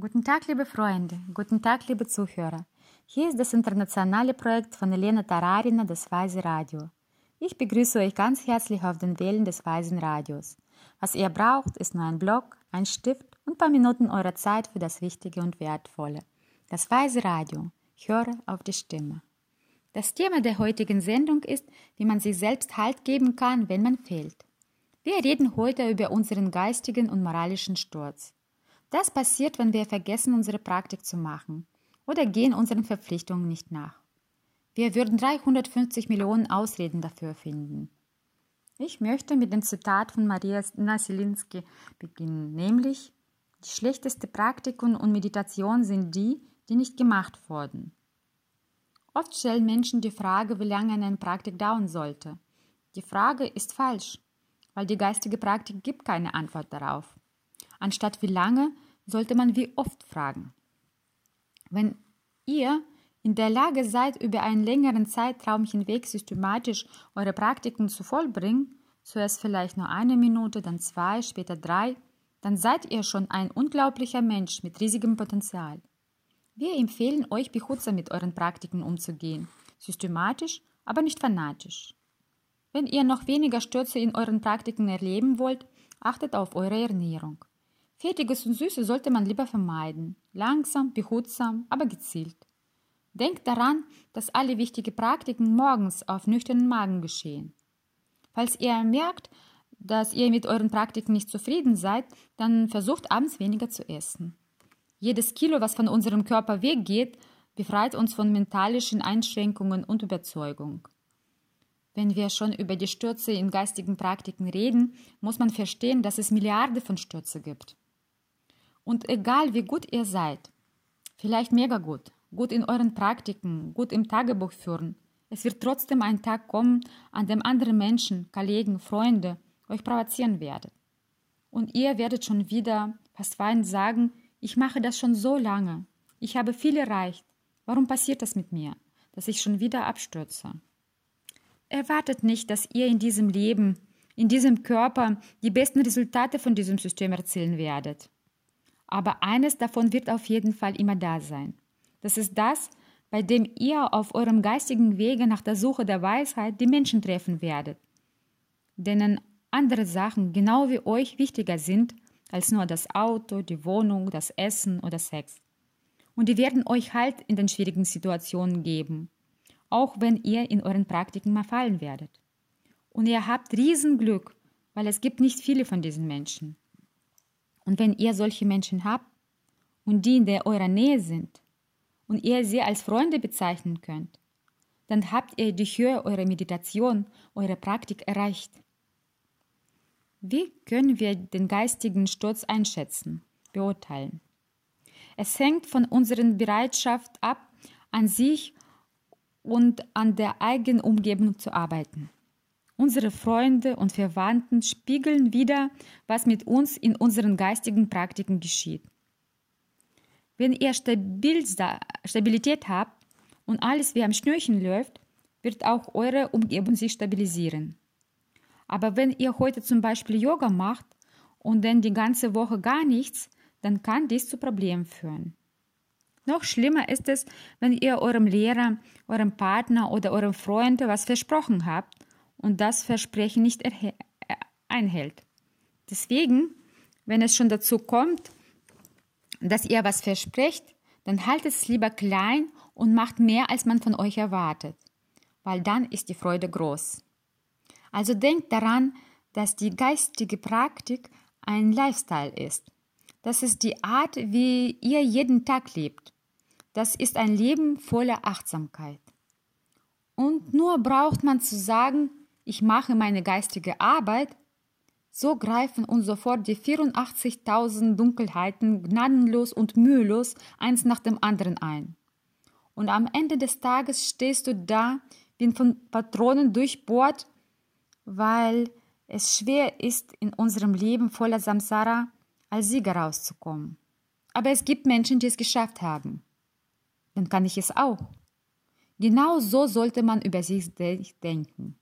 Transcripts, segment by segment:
Guten Tag, liebe Freunde, guten Tag, liebe Zuhörer. Hier ist das internationale Projekt von Elena Tararina, das Weise Radio. Ich begrüße euch ganz herzlich auf den Wellen des Weisen Radios. Was ihr braucht, ist nur ein Blog, ein Stift und ein paar Minuten eurer Zeit für das Wichtige und Wertvolle. Das Weise Radio. Höre auf die Stimme. Das Thema der heutigen Sendung ist, wie man sich selbst Halt geben kann, wenn man fehlt. Wir reden heute über unseren geistigen und moralischen Sturz. Das passiert, wenn wir vergessen, unsere Praktik zu machen oder gehen unseren Verpflichtungen nicht nach. Wir würden 350 Millionen Ausreden dafür finden. Ich möchte mit dem Zitat von Maria Nasilinski beginnen, nämlich die schlechteste Praktiken und Meditation sind die, die nicht gemacht wurden. Oft stellen Menschen die Frage, wie lange eine Praktik dauern sollte. Die Frage ist falsch, weil die geistige Praktik gibt keine Antwort darauf. Anstatt wie lange sollte man wie oft fragen. Wenn ihr in der Lage seid, über einen längeren Zeitraum hinweg systematisch eure Praktiken zu vollbringen, zuerst vielleicht nur eine Minute, dann zwei, später drei, dann seid ihr schon ein unglaublicher Mensch mit riesigem Potenzial. Wir empfehlen euch, behutsam mit euren Praktiken umzugehen, systematisch, aber nicht fanatisch. Wenn ihr noch weniger Stürze in euren Praktiken erleben wollt, achtet auf eure Ernährung. Fettiges und Süßes sollte man lieber vermeiden. Langsam, behutsam, aber gezielt. Denkt daran, dass alle wichtigen Praktiken morgens auf nüchternen Magen geschehen. Falls ihr merkt, dass ihr mit euren Praktiken nicht zufrieden seid, dann versucht abends weniger zu essen. Jedes Kilo, was von unserem Körper weggeht, befreit uns von mentalischen Einschränkungen und Überzeugung. Wenn wir schon über die Stürze in geistigen Praktiken reden, muss man verstehen, dass es Milliarden von Stürze gibt. Und egal wie gut ihr seid, vielleicht mega gut, gut in euren Praktiken, gut im Tagebuch führen, es wird trotzdem ein Tag kommen, an dem andere Menschen, Kollegen, Freunde euch provozieren werden. Und ihr werdet schon wieder fast weinend sagen, ich mache das schon so lange, ich habe viel erreicht, warum passiert das mit mir, dass ich schon wieder abstürze? Erwartet nicht, dass ihr in diesem Leben, in diesem Körper die besten Resultate von diesem System erzielen werdet. Aber eines davon wird auf jeden Fall immer da sein. Das ist das, bei dem ihr auf eurem geistigen Wege nach der Suche der Weisheit die Menschen treffen werdet, denen andere Sachen genau wie euch wichtiger sind als nur das Auto, die Wohnung, das Essen oder Sex. Und die werden euch Halt in den schwierigen Situationen geben, auch wenn ihr in euren Praktiken mal fallen werdet. Und ihr habt Riesenglück, weil es gibt nicht viele von diesen Menschen. Und wenn ihr solche Menschen habt und die in der eurer Nähe sind und ihr sie als Freunde bezeichnen könnt, dann habt ihr die Höhe eurer Meditation, eurer Praktik erreicht. Wie können wir den geistigen Sturz einschätzen, beurteilen? Es hängt von unserer Bereitschaft ab, an sich und an der eigenen Umgebung zu arbeiten. Unsere Freunde und Verwandten spiegeln wieder, was mit uns in unseren geistigen Praktiken geschieht. Wenn ihr Stabilität habt und alles wie am Schnürchen läuft, wird auch eure Umgebung sich stabilisieren. Aber wenn ihr heute zum Beispiel Yoga macht und dann die ganze Woche gar nichts, dann kann dies zu Problemen führen. Noch schlimmer ist es, wenn ihr eurem Lehrer, eurem Partner oder eurem Freund was versprochen habt und das Versprechen nicht einhält. Deswegen, wenn es schon dazu kommt, dass ihr was versprecht, dann haltet es lieber klein und macht mehr, als man von euch erwartet, weil dann ist die Freude groß. Also denkt daran, dass die geistige Praktik ein Lifestyle ist. Das ist die Art, wie ihr jeden Tag lebt. Das ist ein Leben voller Achtsamkeit. Und nur braucht man zu sagen, ich mache meine geistige Arbeit, so greifen uns sofort die 84.000 Dunkelheiten gnadenlos und mühelos eins nach dem anderen ein. Und am Ende des Tages stehst du da, wie von Patronen durchbohrt, weil es schwer ist, in unserem Leben voller Samsara als Sieger rauszukommen. Aber es gibt Menschen, die es geschafft haben. Dann kann ich es auch. Genau so sollte man über sich denken.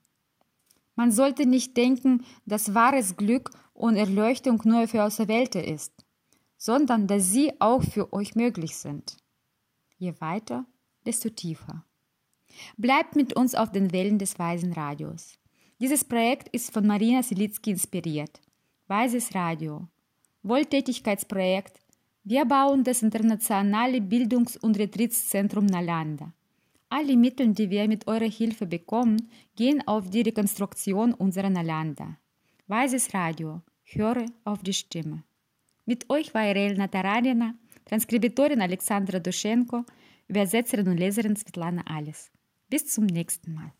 Man sollte nicht denken, dass wahres Glück und Erleuchtung nur für Auserwählte ist, sondern dass sie auch für euch möglich sind. Je weiter, desto tiefer. Bleibt mit uns auf den Wellen des Weisen Radios. Dieses Projekt ist von Marina Silitzky inspiriert. Weises Radio. Wohltätigkeitsprojekt. Wir bauen das internationale Bildungs- und Retreatszentrum Nalanda. Alle Mittel, die wir mit eurer Hilfe bekommen, gehen auf die Rekonstruktion unserer Nalanda. Weises Radio. Höre auf die Stimme. Mit euch war Irel Tararina, Transkribitorin Alexandra Duschenko, Übersetzerin und Leserin Svetlana Alles. Bis zum nächsten Mal.